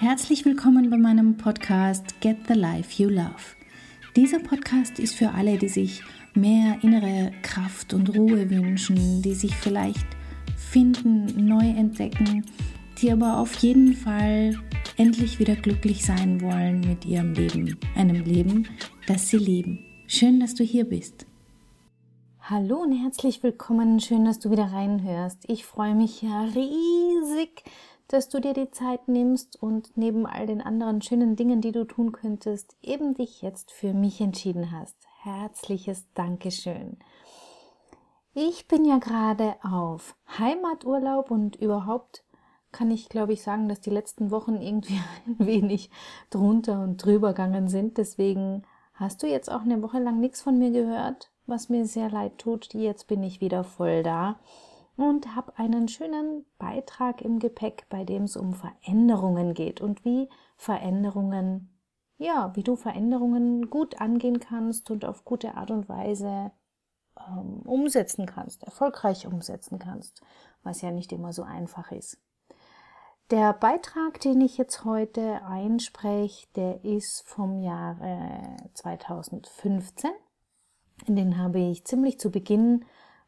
Herzlich willkommen bei meinem Podcast Get the Life You Love. Dieser Podcast ist für alle, die sich mehr innere Kraft und Ruhe wünschen, die sich vielleicht finden, neu entdecken, die aber auf jeden Fall endlich wieder glücklich sein wollen mit ihrem Leben, einem Leben, das sie lieben. Schön, dass du hier bist. Hallo und herzlich willkommen. Schön, dass du wieder reinhörst. Ich freue mich ja riesig, dass du dir die Zeit nimmst und neben all den anderen schönen Dingen, die du tun könntest, eben dich jetzt für mich entschieden hast. Herzliches Dankeschön. Ich bin ja gerade auf Heimaturlaub und überhaupt kann ich, glaube ich, sagen, dass die letzten Wochen irgendwie ein wenig drunter und drüber gegangen sind. Deswegen hast du jetzt auch eine Woche lang nichts von mir gehört, was mir sehr leid tut. Jetzt bin ich wieder voll da und habe einen schönen Beitrag im Gepäck, bei dem es um Veränderungen geht und wie Veränderungen, ja, wie du Veränderungen gut angehen kannst und auf gute Art und Weise ähm, umsetzen kannst, erfolgreich umsetzen kannst, was ja nicht immer so einfach ist. Der Beitrag, den ich jetzt heute einspreche, der ist vom Jahre 2015. Den habe ich ziemlich zu Beginn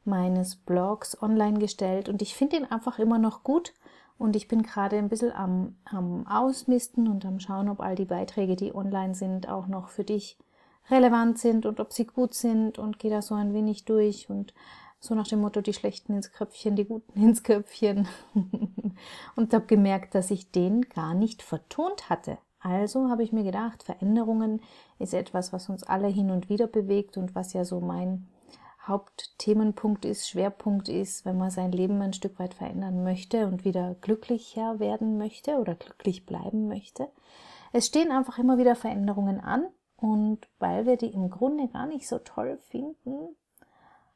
meines Blogs online gestellt und ich finde ihn einfach immer noch gut und ich bin gerade ein bisschen am, am Ausmisten und am Schauen, ob all die Beiträge, die online sind, auch noch für dich relevant sind und ob sie gut sind und gehe da so ein wenig durch und so nach dem Motto, die Schlechten ins Köpfchen, die Guten ins Köpfchen. und habe gemerkt, dass ich den gar nicht vertont hatte. Also habe ich mir gedacht, Veränderungen ist etwas, was uns alle hin und wieder bewegt und was ja so mein Hauptthemenpunkt ist, Schwerpunkt ist, wenn man sein Leben ein Stück weit verändern möchte und wieder glücklicher werden möchte oder glücklich bleiben möchte. Es stehen einfach immer wieder Veränderungen an und weil wir die im Grunde gar nicht so toll finden,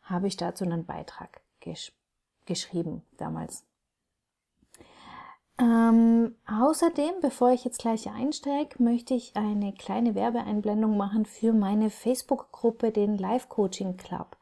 habe ich dazu einen Beitrag gesch geschrieben damals. Ähm, außerdem, bevor ich jetzt gleich einsteige, möchte ich eine kleine Werbeeinblendung machen für meine Facebook-Gruppe, den Live Coaching Club.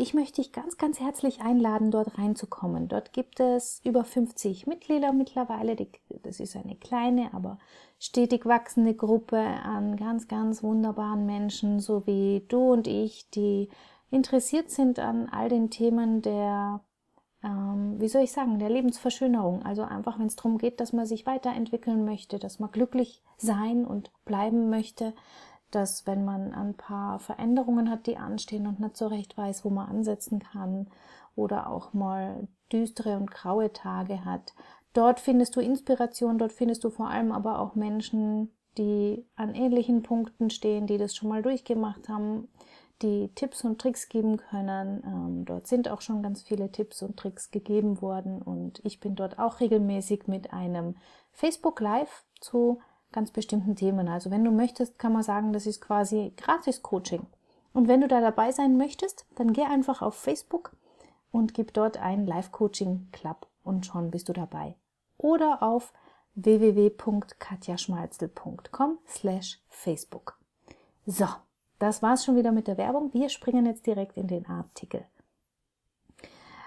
Ich möchte dich ganz, ganz herzlich einladen, dort reinzukommen. Dort gibt es über 50 Mitglieder mittlerweile. Das ist eine kleine, aber stetig wachsende Gruppe an ganz, ganz wunderbaren Menschen, so wie du und ich, die interessiert sind an all den Themen der, ähm, wie soll ich sagen, der Lebensverschönerung. Also einfach, wenn es darum geht, dass man sich weiterentwickeln möchte, dass man glücklich sein und bleiben möchte, dass wenn man ein paar Veränderungen hat, die anstehen und nicht so recht weiß, wo man ansetzen kann oder auch mal düstere und graue Tage hat, dort findest du Inspiration, dort findest du vor allem aber auch Menschen, die an ähnlichen Punkten stehen, die das schon mal durchgemacht haben, die Tipps und Tricks geben können. Ähm, dort sind auch schon ganz viele Tipps und Tricks gegeben worden und ich bin dort auch regelmäßig mit einem Facebook Live zu ganz bestimmten Themen. Also wenn du möchtest, kann man sagen, das ist quasi gratis Coaching. Und wenn du da dabei sein möchtest, dann geh einfach auf Facebook und gib dort ein Live Coaching Club und schon bist du dabei. Oder auf www.katjaschmalzel.com slash Facebook. So, das war's schon wieder mit der Werbung. Wir springen jetzt direkt in den Artikel.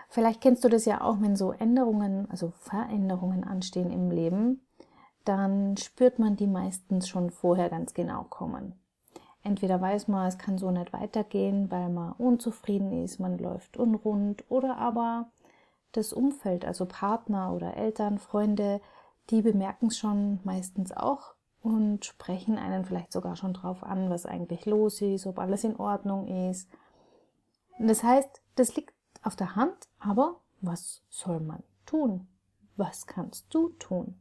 Vielleicht kennst du das ja auch, wenn so Änderungen, also Veränderungen anstehen im Leben, dann spürt man die meistens schon vorher ganz genau kommen. Entweder weiß man, es kann so nicht weitergehen, weil man unzufrieden ist, man läuft unrund, oder aber das Umfeld, also Partner oder Eltern, Freunde, die bemerken es schon meistens auch und sprechen einen vielleicht sogar schon drauf an, was eigentlich los ist, ob alles in Ordnung ist. Das heißt, das liegt auf der Hand, aber was soll man tun? Was kannst du tun?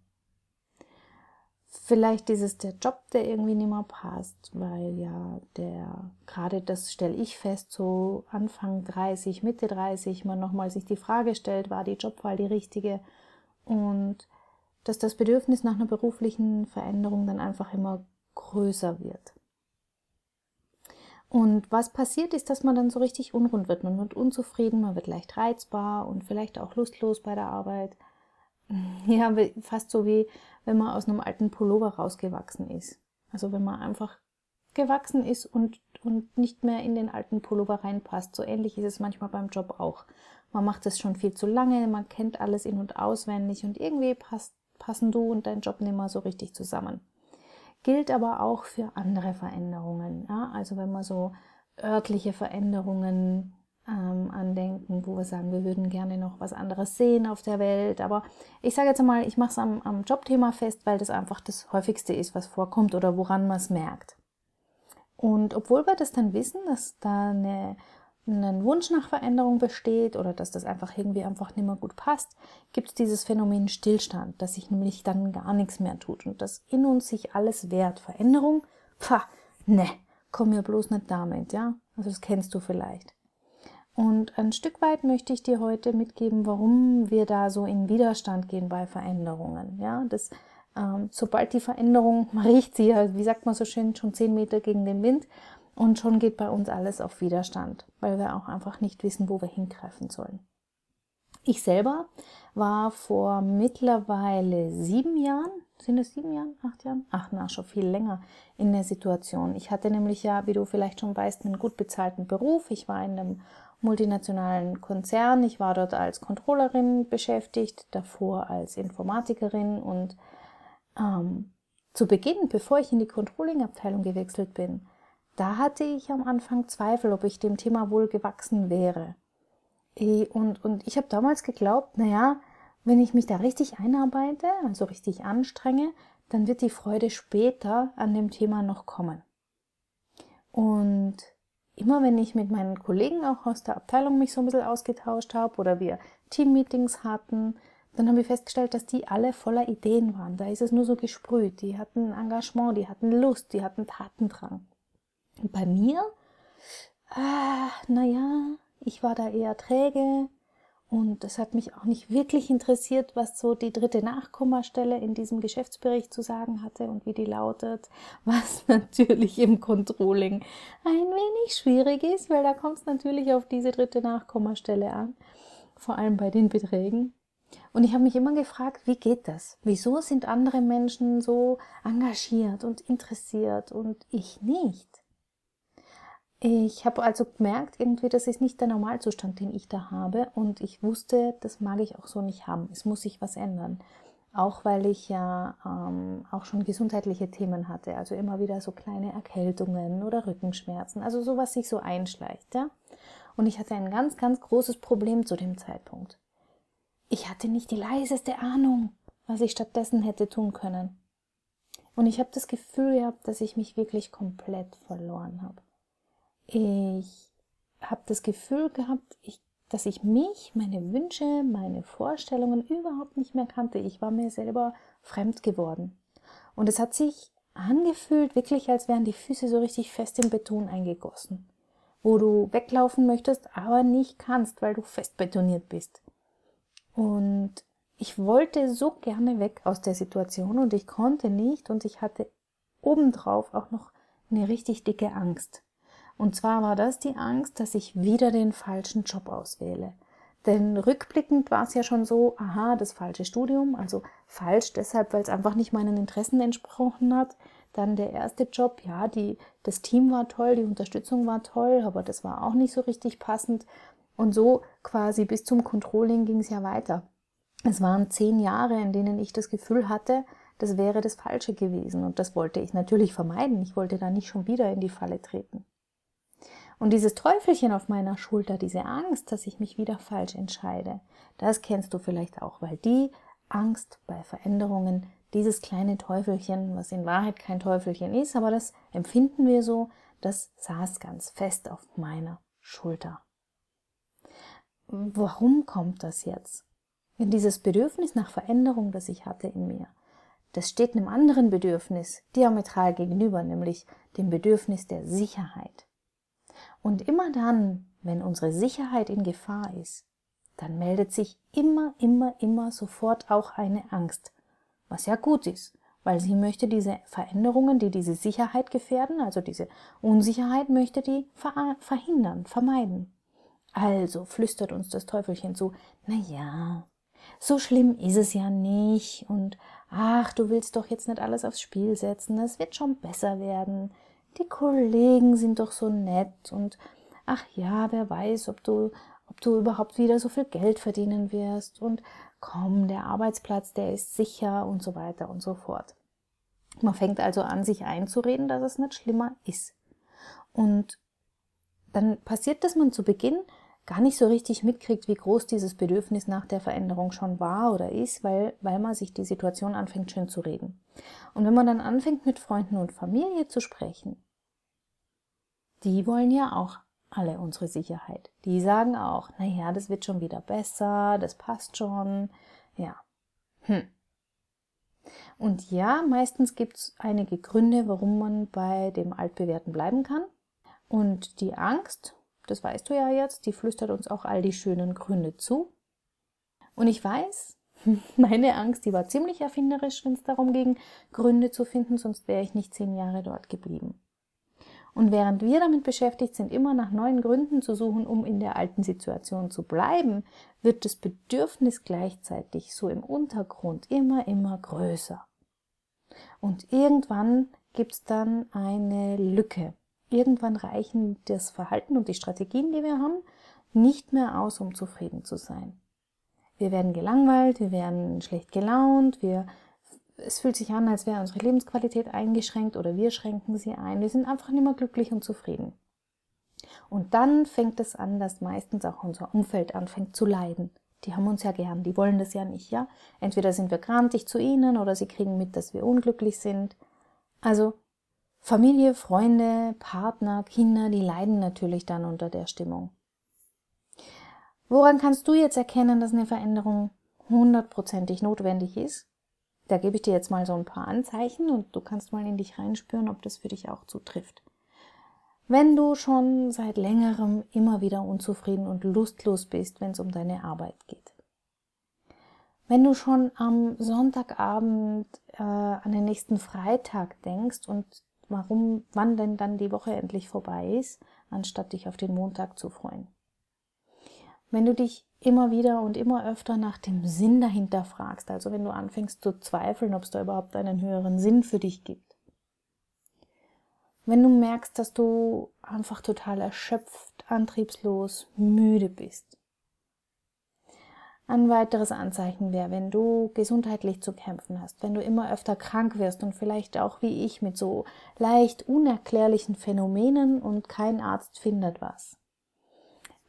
Vielleicht ist es der Job, der irgendwie nicht mehr passt, weil ja der, gerade das stelle ich fest, so Anfang 30, Mitte 30, man nochmal sich die Frage stellt, war die Jobwahl die richtige? Und dass das Bedürfnis nach einer beruflichen Veränderung dann einfach immer größer wird. Und was passiert ist, dass man dann so richtig unrund wird. Man wird unzufrieden, man wird leicht reizbar und vielleicht auch lustlos bei der Arbeit. Ja, fast so wie wenn man aus einem alten Pullover rausgewachsen ist. Also wenn man einfach gewachsen ist und, und nicht mehr in den alten Pullover reinpasst. So ähnlich ist es manchmal beim Job auch. Man macht es schon viel zu lange, man kennt alles in- und auswendig und irgendwie passt passen du und dein Job nicht mehr so richtig zusammen. Gilt aber auch für andere Veränderungen. Ja? Also wenn man so örtliche Veränderungen ähm, andenken, wo wir sagen, wir würden gerne noch was anderes sehen auf der Welt. Aber ich sage jetzt mal, ich mache es am, am Jobthema fest, weil das einfach das häufigste ist, was vorkommt oder woran man es merkt. Und obwohl wir das dann wissen, dass da eine, ein Wunsch nach Veränderung besteht oder dass das einfach irgendwie einfach nicht mehr gut passt, gibt es dieses Phänomen Stillstand, dass sich nämlich dann gar nichts mehr tut und dass in uns sich alles wehrt. Veränderung, pah, ne, komm mir bloß nicht damit, ja. Also das kennst du vielleicht. Und ein Stück weit möchte ich dir heute mitgeben, warum wir da so in Widerstand gehen bei Veränderungen. Ja, das, ähm, sobald die Veränderung, man riecht sie ja, wie sagt man so schön, schon zehn Meter gegen den Wind und schon geht bei uns alles auf Widerstand, weil wir auch einfach nicht wissen, wo wir hingreifen sollen. Ich selber war vor mittlerweile sieben Jahren, sind es sieben Jahren, acht Jahren? Ach na, schon viel länger in der Situation. Ich hatte nämlich ja, wie du vielleicht schon weißt, einen gut bezahlten Beruf. Ich war in einem multinationalen Konzern. Ich war dort als Controllerin beschäftigt, davor als Informatikerin und ähm, zu Beginn, bevor ich in die Controlling-Abteilung gewechselt bin, da hatte ich am Anfang Zweifel, ob ich dem Thema wohl gewachsen wäre. Und, und ich habe damals geglaubt, naja, wenn ich mich da richtig einarbeite, also richtig anstrenge, dann wird die Freude später an dem Thema noch kommen. Und immer wenn ich mit meinen Kollegen auch aus der Abteilung mich so ein bisschen ausgetauscht habe oder wir Teammeetings hatten, dann haben wir festgestellt, dass die alle voller Ideen waren. Da ist es nur so gesprüht. Die hatten Engagement, die hatten Lust, die hatten Tatendrang. Und bei mir, ah, naja, ich war da eher träge, und es hat mich auch nicht wirklich interessiert, was so die dritte Nachkommastelle in diesem Geschäftsbericht zu sagen hatte und wie die lautet, was natürlich im Controlling ein wenig schwierig ist, weil da kommt es natürlich auf diese dritte Nachkommastelle an, vor allem bei den Beträgen. Und ich habe mich immer gefragt, wie geht das? Wieso sind andere Menschen so engagiert und interessiert und ich nicht? Ich habe also gemerkt, irgendwie, das ist nicht der Normalzustand, den ich da habe. Und ich wusste, das mag ich auch so nicht haben. Es muss sich was ändern. Auch weil ich ja ähm, auch schon gesundheitliche Themen hatte. Also immer wieder so kleine Erkältungen oder Rückenschmerzen. Also so, was sich so einschleicht. Ja? Und ich hatte ein ganz, ganz großes Problem zu dem Zeitpunkt. Ich hatte nicht die leiseste Ahnung, was ich stattdessen hätte tun können. Und ich habe das Gefühl gehabt, dass ich mich wirklich komplett verloren habe. Ich habe das Gefühl gehabt, ich, dass ich mich, meine Wünsche, meine Vorstellungen überhaupt nicht mehr kannte. Ich war mir selber fremd geworden. Und es hat sich angefühlt, wirklich als wären die Füße so richtig fest im Beton eingegossen, wo du weglaufen möchtest, aber nicht kannst, weil du fest betoniert bist. Und ich wollte so gerne weg aus der Situation und ich konnte nicht und ich hatte obendrauf auch noch eine richtig dicke Angst. Und zwar war das die Angst, dass ich wieder den falschen Job auswähle. Denn rückblickend war es ja schon so, aha, das falsche Studium, also falsch deshalb, weil es einfach nicht meinen Interessen entsprochen hat. Dann der erste Job, ja, die, das Team war toll, die Unterstützung war toll, aber das war auch nicht so richtig passend. Und so quasi bis zum Controlling ging es ja weiter. Es waren zehn Jahre, in denen ich das Gefühl hatte, das wäre das Falsche gewesen. Und das wollte ich natürlich vermeiden. Ich wollte da nicht schon wieder in die Falle treten. Und dieses Teufelchen auf meiner Schulter, diese Angst, dass ich mich wieder falsch entscheide, das kennst du vielleicht auch, weil die Angst bei Veränderungen, dieses kleine Teufelchen, was in Wahrheit kein Teufelchen ist, aber das empfinden wir so, das saß ganz fest auf meiner Schulter. Warum kommt das jetzt? Denn dieses Bedürfnis nach Veränderung, das ich hatte in mir, das steht einem anderen Bedürfnis diametral gegenüber, nämlich dem Bedürfnis der Sicherheit. Und immer dann, wenn unsere Sicherheit in Gefahr ist, dann meldet sich immer, immer, immer sofort auch eine Angst, was ja gut ist, weil sie möchte diese Veränderungen, die diese Sicherheit gefährden, also diese Unsicherheit, möchte die verhindern, vermeiden. Also flüstert uns das Teufelchen zu, na ja, so schlimm ist es ja nicht und ach, du willst doch jetzt nicht alles aufs Spiel setzen, es wird schon besser werden die Kollegen sind doch so nett und ach ja, wer weiß, ob du, ob du überhaupt wieder so viel Geld verdienen wirst und komm, der Arbeitsplatz, der ist sicher und so weiter und so fort. Man fängt also an, sich einzureden, dass es nicht schlimmer ist. Und dann passiert, dass man zu Beginn gar nicht so richtig mitkriegt, wie groß dieses Bedürfnis nach der Veränderung schon war oder ist, weil, weil man sich die Situation anfängt schön zu reden. Und wenn man dann anfängt mit Freunden und Familie zu sprechen, die wollen ja auch alle unsere Sicherheit. Die sagen auch, naja, das wird schon wieder besser, das passt schon, ja. Hm. Und ja, meistens gibt es einige Gründe, warum man bei dem Altbewährten bleiben kann. Und die Angst, das weißt du ja jetzt, die flüstert uns auch all die schönen Gründe zu. Und ich weiß, meine Angst, die war ziemlich erfinderisch, wenn es darum ging, Gründe zu finden, sonst wäre ich nicht zehn Jahre dort geblieben. Und während wir damit beschäftigt sind, immer nach neuen Gründen zu suchen, um in der alten Situation zu bleiben, wird das Bedürfnis gleichzeitig so im Untergrund immer, immer größer. Und irgendwann gibt es dann eine Lücke. Irgendwann reichen das Verhalten und die Strategien, die wir haben, nicht mehr aus, um zufrieden zu sein. Wir werden gelangweilt, wir werden schlecht gelaunt, wir es fühlt sich an, als wäre unsere Lebensqualität eingeschränkt oder wir schränken sie ein. Wir sind einfach nicht mehr glücklich und zufrieden. Und dann fängt es an, dass meistens auch unser Umfeld anfängt zu leiden. Die haben uns ja gern, die wollen das ja nicht, ja? Entweder sind wir grantig zu ihnen oder sie kriegen mit, dass wir unglücklich sind. Also Familie, Freunde, Partner, Kinder, die leiden natürlich dann unter der Stimmung. Woran kannst du jetzt erkennen, dass eine Veränderung hundertprozentig notwendig ist? Da gebe ich dir jetzt mal so ein paar Anzeichen und du kannst mal in dich reinspüren, ob das für dich auch zutrifft. Wenn du schon seit längerem immer wieder unzufrieden und lustlos bist, wenn es um deine Arbeit geht. Wenn du schon am Sonntagabend äh, an den nächsten Freitag denkst und warum, wann denn dann die Woche endlich vorbei ist, anstatt dich auf den Montag zu freuen. Wenn du dich immer wieder und immer öfter nach dem Sinn dahinter fragst, also wenn du anfängst zu zweifeln, ob es da überhaupt einen höheren Sinn für dich gibt. Wenn du merkst, dass du einfach total erschöpft, antriebslos, müde bist. Ein weiteres Anzeichen wäre, wenn du gesundheitlich zu kämpfen hast, wenn du immer öfter krank wirst und vielleicht auch wie ich mit so leicht unerklärlichen Phänomenen und kein Arzt findet was.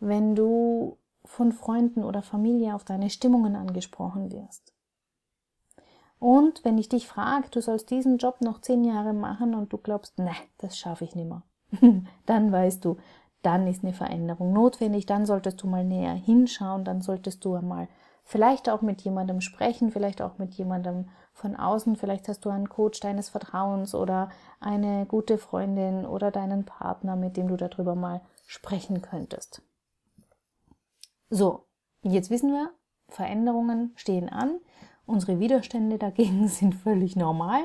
Wenn du von Freunden oder Familie auf deine Stimmungen angesprochen wirst. Und wenn ich dich frage, du sollst diesen Job noch zehn Jahre machen und du glaubst, ne, das schaffe ich nicht mehr, dann weißt du, dann ist eine Veränderung notwendig, dann solltest du mal näher hinschauen, dann solltest du einmal vielleicht auch mit jemandem sprechen, vielleicht auch mit jemandem von außen, vielleicht hast du einen Coach deines Vertrauens oder eine gute Freundin oder deinen Partner, mit dem du darüber mal sprechen könntest. So, jetzt wissen wir, Veränderungen stehen an. Unsere Widerstände dagegen sind völlig normal.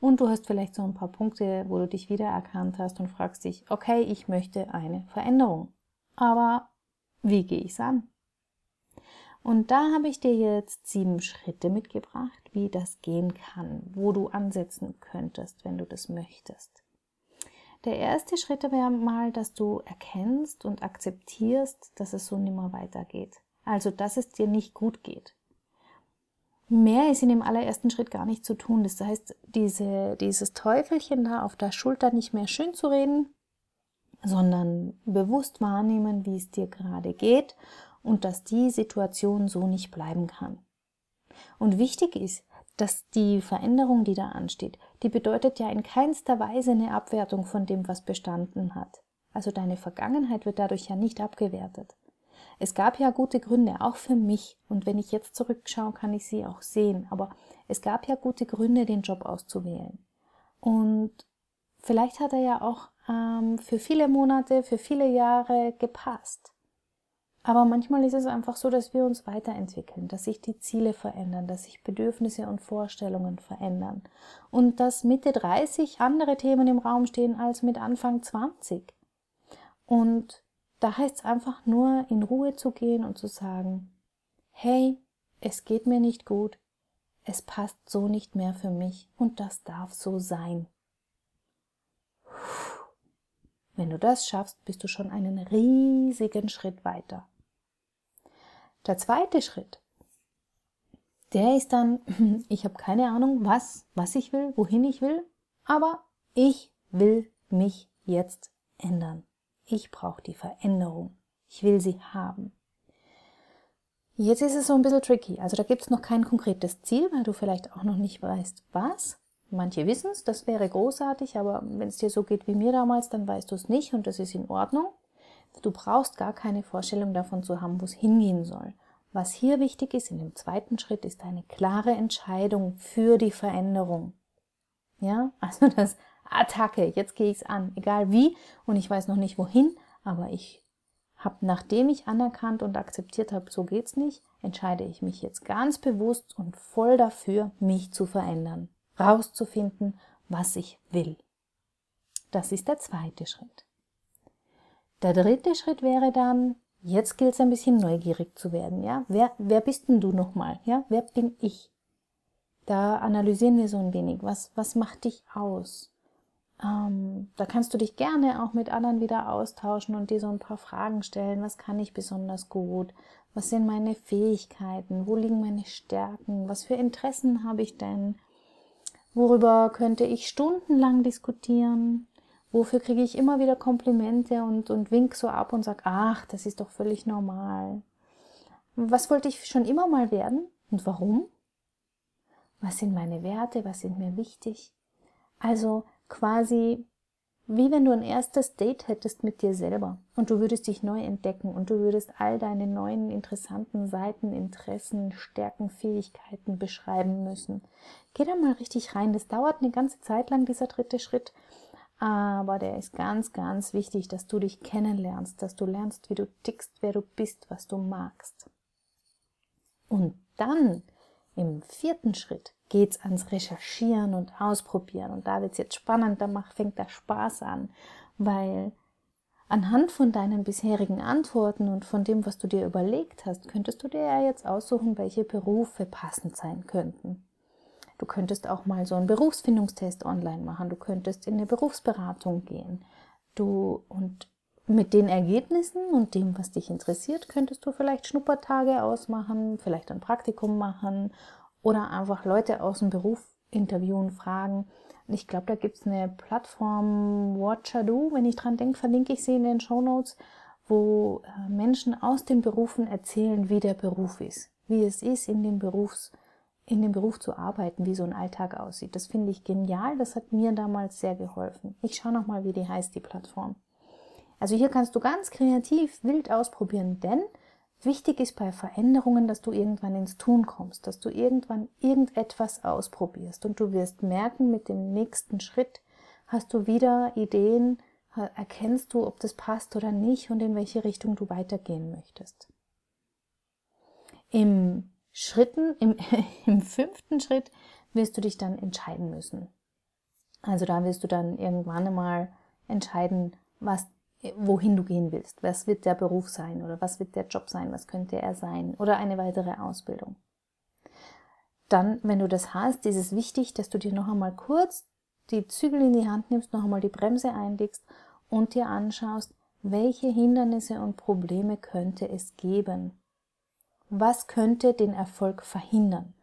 Und du hast vielleicht so ein paar Punkte, wo du dich wiedererkannt hast und fragst dich, okay, ich möchte eine Veränderung. Aber wie gehe ich es an? Und da habe ich dir jetzt sieben Schritte mitgebracht, wie das gehen kann, wo du ansetzen könntest, wenn du das möchtest. Der erste Schritt wäre mal, dass du erkennst und akzeptierst, dass es so nimmer weitergeht. Also, dass es dir nicht gut geht. Mehr ist in dem allerersten Schritt gar nicht zu tun. Das heißt, diese, dieses Teufelchen da auf der Schulter nicht mehr schön zu reden, sondern bewusst wahrnehmen, wie es dir gerade geht und dass die Situation so nicht bleiben kann. Und wichtig ist, dass die Veränderung, die da ansteht, die bedeutet ja in keinster Weise eine Abwertung von dem, was bestanden hat. Also deine Vergangenheit wird dadurch ja nicht abgewertet. Es gab ja gute Gründe, auch für mich. Und wenn ich jetzt zurückschaue, kann ich sie auch sehen. Aber es gab ja gute Gründe, den Job auszuwählen. Und vielleicht hat er ja auch ähm, für viele Monate, für viele Jahre gepasst. Aber manchmal ist es einfach so, dass wir uns weiterentwickeln, dass sich die Ziele verändern, dass sich Bedürfnisse und Vorstellungen verändern und dass Mitte 30 andere Themen im Raum stehen als mit Anfang 20. Und da heißt es einfach nur, in Ruhe zu gehen und zu sagen, hey, es geht mir nicht gut, es passt so nicht mehr für mich und das darf so sein. Wenn du das schaffst, bist du schon einen riesigen Schritt weiter. Der zweite Schritt Der ist dann, ich habe keine Ahnung, was, was ich will, wohin ich will, aber ich will mich jetzt ändern. Ich brauche die Veränderung. Ich will sie haben. Jetzt ist es so ein bisschen tricky. Also da gibt es noch kein konkretes Ziel, weil du vielleicht auch noch nicht weißt, was. Manche wissen es, das wäre großartig, aber wenn es dir so geht wie mir damals, dann weißt du es nicht und das ist in Ordnung. Du brauchst gar keine Vorstellung davon zu haben, wo es hingehen soll. Was hier wichtig ist in dem zweiten Schritt, ist eine klare Entscheidung für die Veränderung. Ja, also das Attacke, jetzt gehe ich es an, egal wie und ich weiß noch nicht wohin, aber ich habe, nachdem ich anerkannt und akzeptiert habe, so geht's nicht, entscheide ich mich jetzt ganz bewusst und voll dafür, mich zu verändern, rauszufinden, was ich will. Das ist der zweite Schritt. Der dritte Schritt wäre dann, jetzt gilt es ein bisschen neugierig zu werden, ja? Wer, wer bist denn du nochmal, ja? Wer bin ich? Da analysieren wir so ein wenig, was, was macht dich aus? Ähm, da kannst du dich gerne auch mit anderen wieder austauschen und dir so ein paar Fragen stellen. Was kann ich besonders gut? Was sind meine Fähigkeiten? Wo liegen meine Stärken? Was für Interessen habe ich denn? Worüber könnte ich stundenlang diskutieren? Wofür kriege ich immer wieder Komplimente und, und wink so ab und sag, ach, das ist doch völlig normal. Was wollte ich schon immer mal werden und warum? Was sind meine Werte? Was sind mir wichtig? Also quasi wie wenn du ein erstes Date hättest mit dir selber und du würdest dich neu entdecken und du würdest all deine neuen interessanten Seiten, Interessen, Stärken, Fähigkeiten beschreiben müssen. Geh da mal richtig rein. Das dauert eine ganze Zeit lang, dieser dritte Schritt. Aber der ist ganz, ganz wichtig, dass du dich kennenlernst, dass du lernst, wie du tickst, wer du bist, was du magst. Und dann im vierten Schritt geht's ans Recherchieren und Ausprobieren. Und da wird's jetzt spannend, da fängt der Spaß an, weil anhand von deinen bisherigen Antworten und von dem, was du dir überlegt hast, könntest du dir ja jetzt aussuchen, welche Berufe passend sein könnten. Du könntest auch mal so einen Berufsfindungstest online machen. Du könntest in eine Berufsberatung gehen. Du und mit den Ergebnissen und dem, was dich interessiert, könntest du vielleicht Schnuppertage ausmachen, vielleicht ein Praktikum machen oder einfach Leute aus dem Beruf interviewen, fragen. Ich glaube, da gibt es eine Plattform Watchado, wenn ich dran denke, verlinke ich sie in den Show Notes, wo äh, Menschen aus den Berufen erzählen, wie der Beruf ist, wie es ist, in dem Berufs in dem Beruf zu arbeiten, wie so ein Alltag aussieht. Das finde ich genial. Das hat mir damals sehr geholfen. Ich schaue nochmal, wie die heißt, die Plattform. Also hier kannst du ganz kreativ wild ausprobieren, denn Wichtig ist bei Veränderungen, dass du irgendwann ins Tun kommst, dass du irgendwann irgendetwas ausprobierst und du wirst merken, mit dem nächsten Schritt hast du wieder Ideen, erkennst du, ob das passt oder nicht und in welche Richtung du weitergehen möchtest. Im Schritten, im, im fünften Schritt wirst du dich dann entscheiden müssen. Also da wirst du dann irgendwann einmal entscheiden, was wohin du gehen willst. Was wird der Beruf sein oder was wird der Job sein? Was könnte er sein? Oder eine weitere Ausbildung. Dann, wenn du das hast, ist es wichtig, dass du dir noch einmal kurz die Zügel in die Hand nimmst, noch einmal die Bremse einlegst und dir anschaust, welche Hindernisse und Probleme könnte es geben? Was könnte den Erfolg verhindern?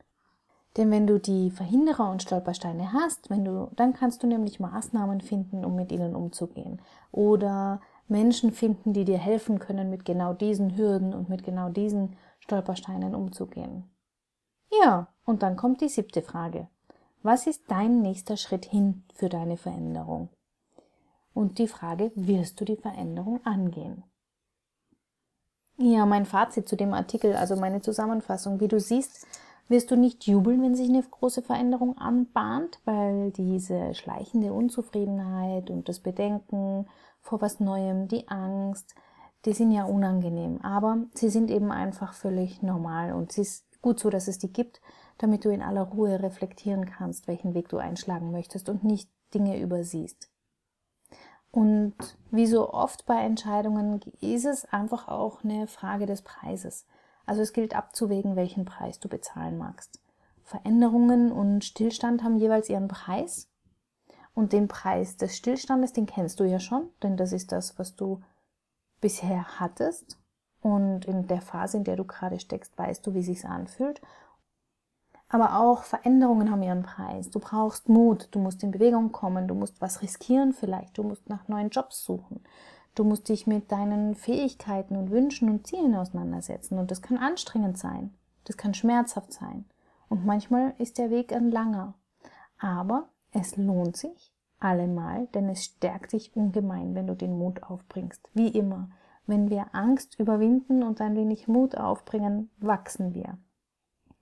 Denn wenn du die Verhinderer und Stolpersteine hast, wenn du, dann kannst du nämlich Maßnahmen finden, um mit ihnen umzugehen. Oder Menschen finden, die dir helfen können, mit genau diesen Hürden und mit genau diesen Stolpersteinen umzugehen. Ja, und dann kommt die siebte Frage. Was ist dein nächster Schritt hin für deine Veränderung? Und die Frage, wirst du die Veränderung angehen? Ja, mein Fazit zu dem Artikel, also meine Zusammenfassung. Wie du siehst, wirst du nicht jubeln, wenn sich eine große Veränderung anbahnt, weil diese schleichende Unzufriedenheit und das Bedenken vor was Neuem, die Angst, die sind ja unangenehm, aber sie sind eben einfach völlig normal und es ist gut so, dass es die gibt, damit du in aller Ruhe reflektieren kannst, welchen Weg du einschlagen möchtest und nicht Dinge übersiehst. Und wie so oft bei Entscheidungen ist es einfach auch eine Frage des Preises. Also es gilt abzuwägen, welchen Preis du bezahlen magst. Veränderungen und Stillstand haben jeweils ihren Preis und den Preis des Stillstandes, den kennst du ja schon, denn das ist das, was du bisher hattest. Und in der Phase, in der du gerade steckst, weißt du, wie sich's anfühlt. Aber auch Veränderungen haben ihren Preis. Du brauchst Mut, du musst in Bewegung kommen, du musst was riskieren vielleicht, du musst nach neuen Jobs suchen. Du musst dich mit deinen Fähigkeiten und Wünschen und Zielen auseinandersetzen. Und das kann anstrengend sein. Das kann schmerzhaft sein. Und manchmal ist der Weg ein langer. Aber es lohnt sich allemal, denn es stärkt dich ungemein, wenn du den Mut aufbringst. Wie immer, wenn wir Angst überwinden und ein wenig Mut aufbringen, wachsen wir.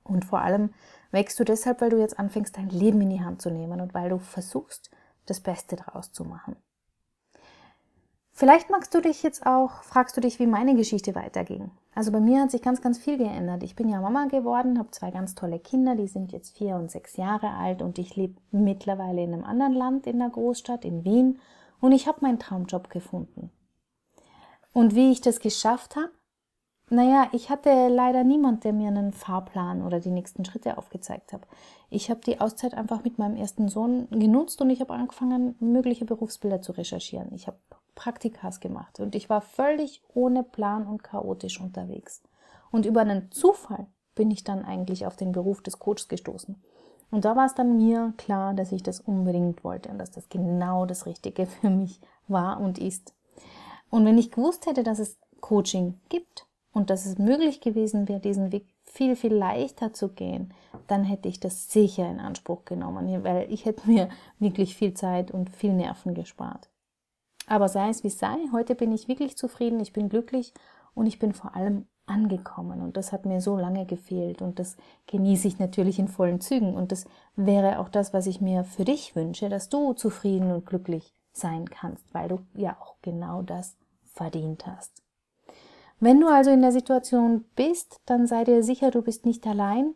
Und vor allem wächst du deshalb, weil du jetzt anfängst, dein Leben in die Hand zu nehmen und weil du versuchst, das Beste daraus zu machen. Vielleicht magst du dich jetzt auch, fragst du dich, wie meine Geschichte weiterging. Also bei mir hat sich ganz, ganz viel geändert. Ich bin ja Mama geworden, habe zwei ganz tolle Kinder, die sind jetzt vier und sechs Jahre alt und ich lebe mittlerweile in einem anderen Land, in der Großstadt, in Wien und ich habe meinen Traumjob gefunden. Und wie ich das geschafft habe? Naja, ich hatte leider niemand, der mir einen Fahrplan oder die nächsten Schritte aufgezeigt hat. Ich habe die Auszeit einfach mit meinem ersten Sohn genutzt und ich habe angefangen, mögliche Berufsbilder zu recherchieren. Ich habe Praktikas gemacht und ich war völlig ohne Plan und chaotisch unterwegs. Und über einen Zufall bin ich dann eigentlich auf den Beruf des Coaches gestoßen. Und da war es dann mir klar, dass ich das unbedingt wollte und dass das genau das Richtige für mich war und ist. Und wenn ich gewusst hätte, dass es Coaching gibt, und dass es möglich gewesen wäre, diesen Weg viel, viel leichter zu gehen, dann hätte ich das sicher in Anspruch genommen, weil ich hätte mir wirklich viel Zeit und viel Nerven gespart. Aber sei es wie sei, heute bin ich wirklich zufrieden, ich bin glücklich und ich bin vor allem angekommen und das hat mir so lange gefehlt und das genieße ich natürlich in vollen Zügen und das wäre auch das, was ich mir für dich wünsche, dass du zufrieden und glücklich sein kannst, weil du ja auch genau das verdient hast. Wenn du also in der Situation bist, dann sei dir sicher, du bist nicht allein.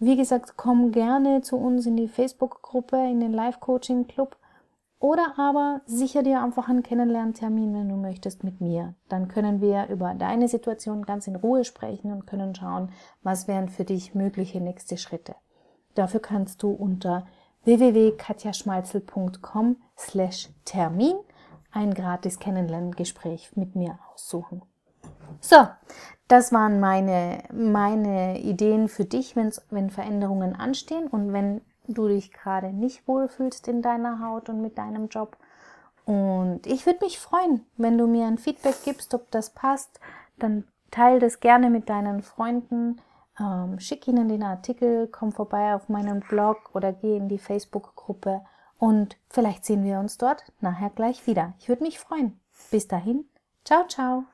Wie gesagt, komm gerne zu uns in die Facebook-Gruppe, in den Live-Coaching-Club oder aber sicher dir einfach einen Kennenlerntermin, wenn du möchtest, mit mir. Dann können wir über deine Situation ganz in Ruhe sprechen und können schauen, was wären für dich mögliche nächste Schritte. Dafür kannst du unter www.katjaschmalzel.com slash Termin ein gratis Kennenlerngespräch mit mir aussuchen. So, das waren meine, meine Ideen für dich, wenn's, wenn Veränderungen anstehen und wenn du dich gerade nicht wohlfühlst in deiner Haut und mit deinem Job. Und ich würde mich freuen, wenn du mir ein Feedback gibst, ob das passt. Dann teile das gerne mit deinen Freunden. Ähm, schick ihnen den Artikel, komm vorbei auf meinen Blog oder geh in die Facebook-Gruppe und vielleicht sehen wir uns dort nachher gleich wieder. Ich würde mich freuen. Bis dahin, ciao, ciao.